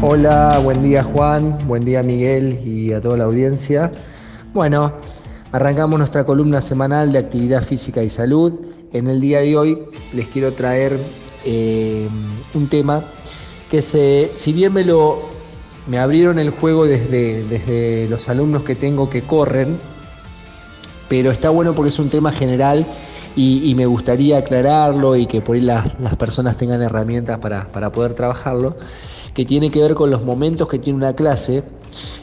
Hola, buen día Juan, buen día Miguel y a toda la audiencia. Bueno, arrancamos nuestra columna semanal de actividad física y salud. En el día de hoy les quiero traer eh, un tema que se, si bien me lo me abrieron el juego desde, desde los alumnos que tengo que corren, pero está bueno porque es un tema general y, me gustaría aclararlo y que por ahí las, las personas tengan herramientas para, para poder trabajarlo que tiene que ver con los momentos que tiene una clase,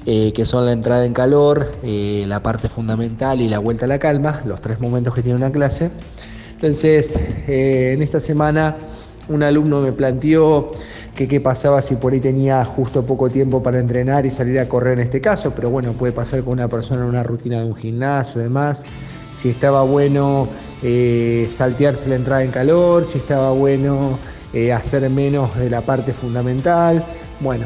eh, que son la entrada en calor, eh, la parte fundamental y la vuelta a la calma, los tres momentos que tiene una clase. Entonces, eh, en esta semana un alumno me planteó que qué pasaba si por ahí tenía justo poco tiempo para entrenar y salir a correr en este caso, pero bueno, puede pasar con una persona en una rutina de un gimnasio demás, si estaba bueno saltearse la entrada en calor, si estaba bueno eh, hacer menos de la parte fundamental. Bueno,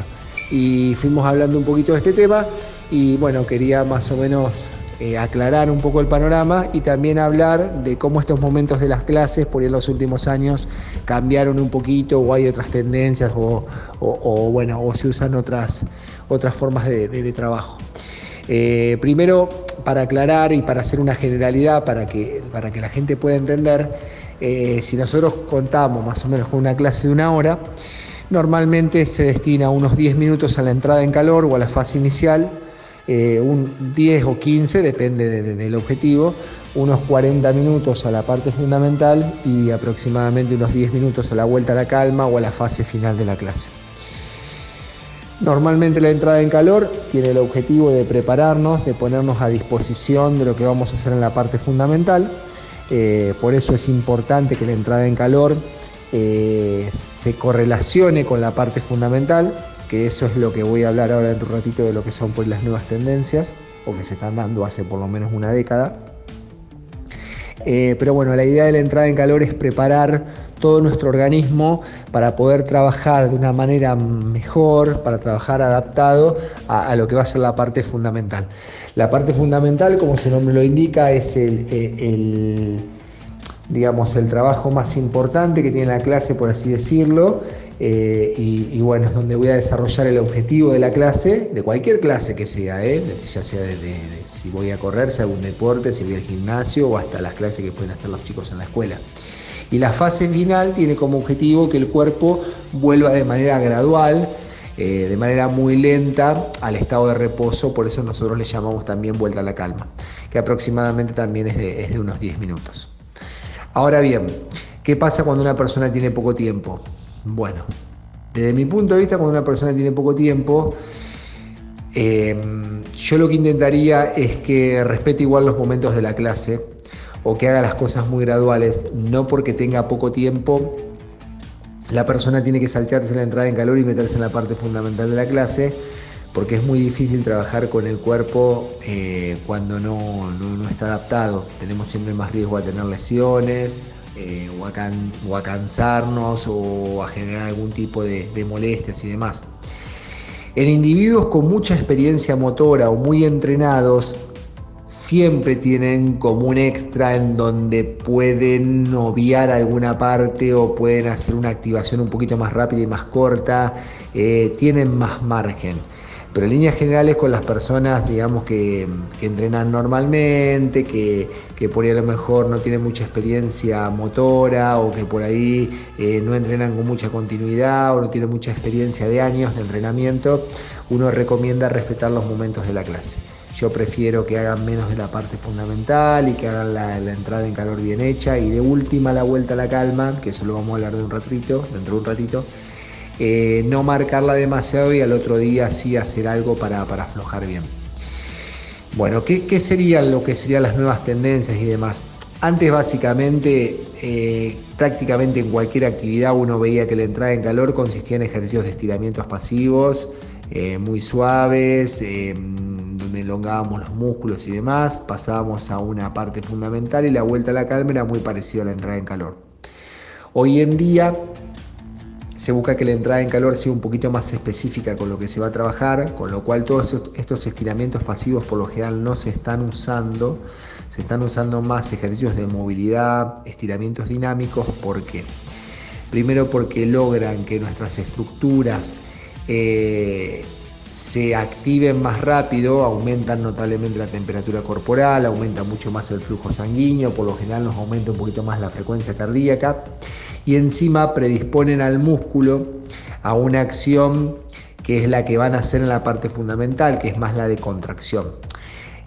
y fuimos hablando un poquito de este tema y bueno, quería más o menos eh, aclarar un poco el panorama y también hablar de cómo estos momentos de las clases por en los últimos años cambiaron un poquito o hay otras tendencias o, o, bueno, o se usan otras, otras formas de trabajo. Eh, primero, para aclarar y para hacer una generalidad, para que, para que la gente pueda entender, eh, si nosotros contamos más o menos con una clase de una hora, normalmente se destina unos 10 minutos a la entrada en calor o a la fase inicial, eh, un 10 o 15, depende de, de, del objetivo, unos 40 minutos a la parte fundamental y aproximadamente unos 10 minutos a la vuelta a la calma o a la fase final de la clase. Normalmente la entrada en calor tiene el objetivo de prepararnos, de ponernos a disposición de lo que vamos a hacer en la parte fundamental. Eh, por eso es importante que la entrada en calor eh, se correlacione con la parte fundamental, que eso es lo que voy a hablar ahora en un ratito de lo que son pues, las nuevas tendencias, o que se están dando hace por lo menos una década. Eh, pero bueno, la idea de la entrada en calor es preparar todo nuestro organismo para poder trabajar de una manera mejor, para trabajar adaptado a, a, lo que va a ser la parte fundamental. La parte fundamental, como su nombre lo indica, es el, el, digamos, el trabajo más importante que tiene la clase, por así decirlo, eh, y, bueno, es donde voy a desarrollar el objetivo de la clase, de cualquier clase que sea, ¿eh? ya sea de, si voy a correr, si hago un deporte, si voy al gimnasio o hasta las clases que pueden hacer los chicos en la escuela. Y la fase final tiene como objetivo que el cuerpo vuelva de manera gradual, eh, de manera muy lenta al estado de reposo, por eso nosotros le llamamos también vuelta a la calma, que aproximadamente también es de, unos 10 minutos. Ahora bien, ¿qué pasa cuando una persona tiene poco tiempo? Bueno, desde mi punto de vista, cuando una persona tiene poco tiempo, eh, yo lo que intentaría es que respete igual los momentos de la clase o que haga las cosas muy graduales, no porque tenga poco tiempo, la persona tiene que saltearse la entrada en calor y meterse en la parte fundamental de la clase, porque es muy difícil trabajar con el cuerpo eh, cuando no, no, está adaptado. Tenemos siempre más riesgo a tener lesiones eh, o, a o, a cansarnos o a generar algún tipo de molestias y demás. En individuos con mucha experiencia motora o muy entrenados, siempre tienen como un extra en donde pueden obviar alguna parte o pueden hacer una activación un poquito más rápida y más corta, eh, tienen más margen. Pero en líneas generales con las personas, digamos, que, entrenan normalmente, que, que, por ahí a lo mejor no tienen mucha experiencia motora o que por ahí eh, no entrenan con mucha continuidad o no tienen mucha experiencia de años de entrenamiento, uno recomienda respetar los momentos de la clase. Yo prefiero que hagan menos de la parte fundamental y que hagan la, entrada en calor bien hecha y de última la vuelta a la calma, que eso lo vamos a hablar de un ratito, dentro de un ratito, eh, no marcarla demasiado y al otro día sí hacer algo para, para aflojar bien. Bueno, ¿qué, ¿qué serían lo que serían las nuevas tendencias y demás? Antes básicamente eh, prácticamente en cualquier actividad uno veía que la entrada en calor consistía en ejercicios de estiramientos pasivos, eh, muy suaves, donde elongábamos los músculos y demás, pasábamos a una parte fundamental y la vuelta a la calma era muy parecida a la entrada en calor. Hoy en día se busca que la entrada en calor sea un poquito más específica con lo que se va a trabajar, con lo cual todos estos estiramientos pasivos por lo general no se están usando, se están usando más ejercicios de movilidad, estiramientos dinámicos, ¿por qué? Primero porque logran que nuestras estructuras eh, se activen más rápido, aumentan notablemente la temperatura corporal, aumenta mucho más el flujo sanguíneo, por lo general nos aumenta un poquito más la frecuencia cardíaca y encima predisponen al músculo a una acción que es la que van a hacer en la parte fundamental, que es más la de contracción.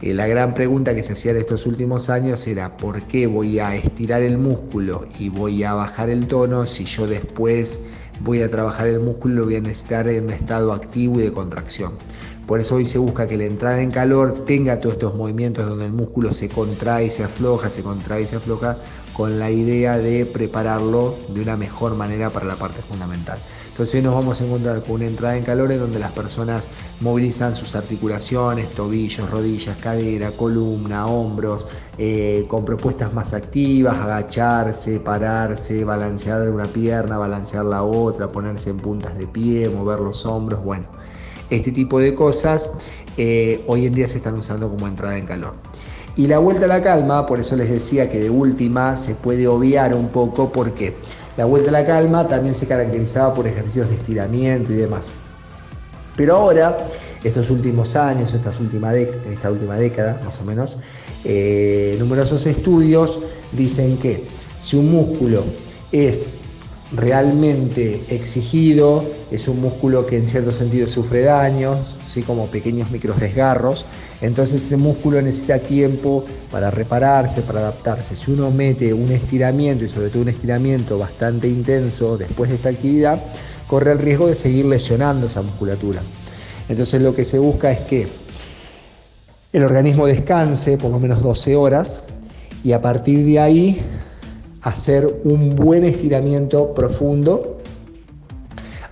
Eh, la gran pregunta que se hacía en estos últimos años era ¿por qué voy a estirar el músculo y voy a bajar el tono si yo después voy a trabajar el músculo lo voy a necesitar en un estado activo y de contracción? Por eso hoy se busca que la entrada en calor tenga todos estos movimientos donde el músculo se contrae y se afloja, se contrae y se afloja, con la idea de prepararlo de una mejor manera para la parte fundamental. Entonces hoy nos vamos a encontrar con una entrada en calor en donde las personas movilizan sus articulaciones, tobillos, rodillas, cadera, columna, hombros, eh, con propuestas más activas, agacharse, pararse, balancear una pierna, balancear la otra, ponerse en puntas de pie, mover los hombros, bueno, este tipo de cosas eh, hoy en día se están usando como entrada en calor. Y la vuelta a la calma, por eso les decía que de última se puede obviar un poco porque la vuelta a la calma también se caracterizaba por ejercicios de estiramiento y demás. Pero ahora, estos últimos años, estas última esta última década más o menos, eh, numerosos estudios dicen que si un músculo es realmente exigido, es un músculo que en cierto sentido sufre daños, ¿sí? como pequeños micro desgarros, entonces ese músculo necesita tiempo para repararse, para adaptarse. Si uno mete un estiramiento y sobre todo un estiramiento bastante intenso después de esta actividad, corre el riesgo de seguir lesionando esa musculatura. Entonces lo que se busca es que el organismo descanse por lo menos 12 horas y a partir de ahí hacer un buen estiramiento profundo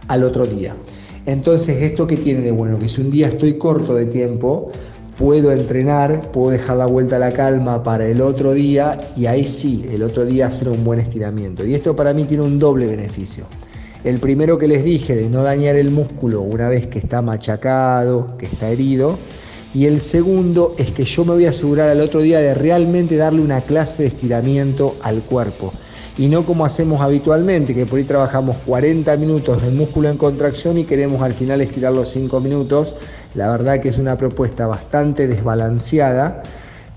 al otro día. Entonces, ¿esto que tiene de bueno? Que si un día estoy corto de tiempo, puedo entrenar, puedo dejar la vuelta a la calma para el otro día y ahí sí, el otro día hacer un buen estiramiento. Y esto para mí tiene un doble beneficio. El primero que les dije de no dañar el músculo una vez que está machacado, que está herido, y el segundo es que yo me voy a asegurar al otro día de realmente darle una clase de estiramiento al cuerpo. Y no como hacemos habitualmente, que por ahí trabajamos 40 minutos del músculo en contracción y queremos al final estirar los 5 minutos. La verdad que es una propuesta bastante desbalanceada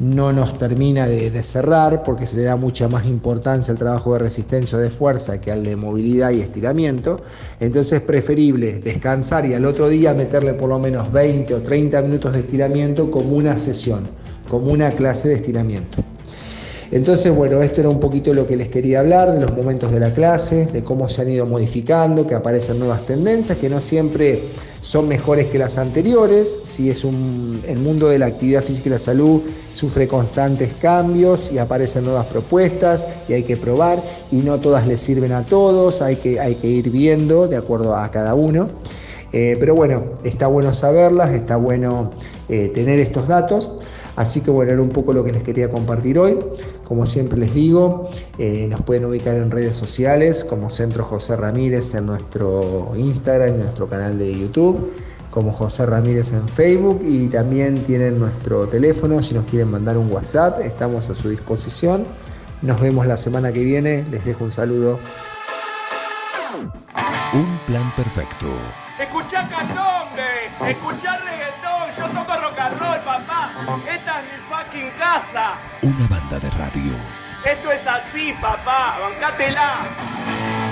no nos termina de, cerrar porque se le da mucha más importancia al trabajo de resistencia o de fuerza que al de movilidad y estiramiento. Entonces es preferible descansar y al otro día meterle por lo menos 20 o 30 minutos de estiramiento como una sesión, como una clase de estiramiento. Entonces, bueno, esto era un poquito lo que les quería hablar, de los momentos de la clase, de cómo se han ido modificando, que aparecen nuevas tendencias, que no siempre son mejores que las anteriores. Si es un, el mundo de la actividad física y la salud sufre constantes cambios y aparecen nuevas propuestas y hay que probar y no todas les sirven a todos, hay que, hay que ir viendo de acuerdo a cada uno. Eh, pero bueno, está bueno saberlas, está bueno eh, tener estos datos. Así que bueno, era un poco lo que les quería compartir hoy. Como siempre les digo, eh, nos pueden ubicar en redes sociales como Centro José Ramírez en nuestro Instagram, en nuestro canal de YouTube, como José Ramírez en Facebook y también tienen nuestro teléfono si nos quieren mandar un WhatsApp, estamos a su disposición. Nos vemos la semana que viene, les dejo un saludo. Un plan perfecto. Escuchá candombe, escuchá reggaetón, yo toco rock and roll, papá. Esta es mi fucking casa. Una banda de radio. Esto es así, papá, bancátela.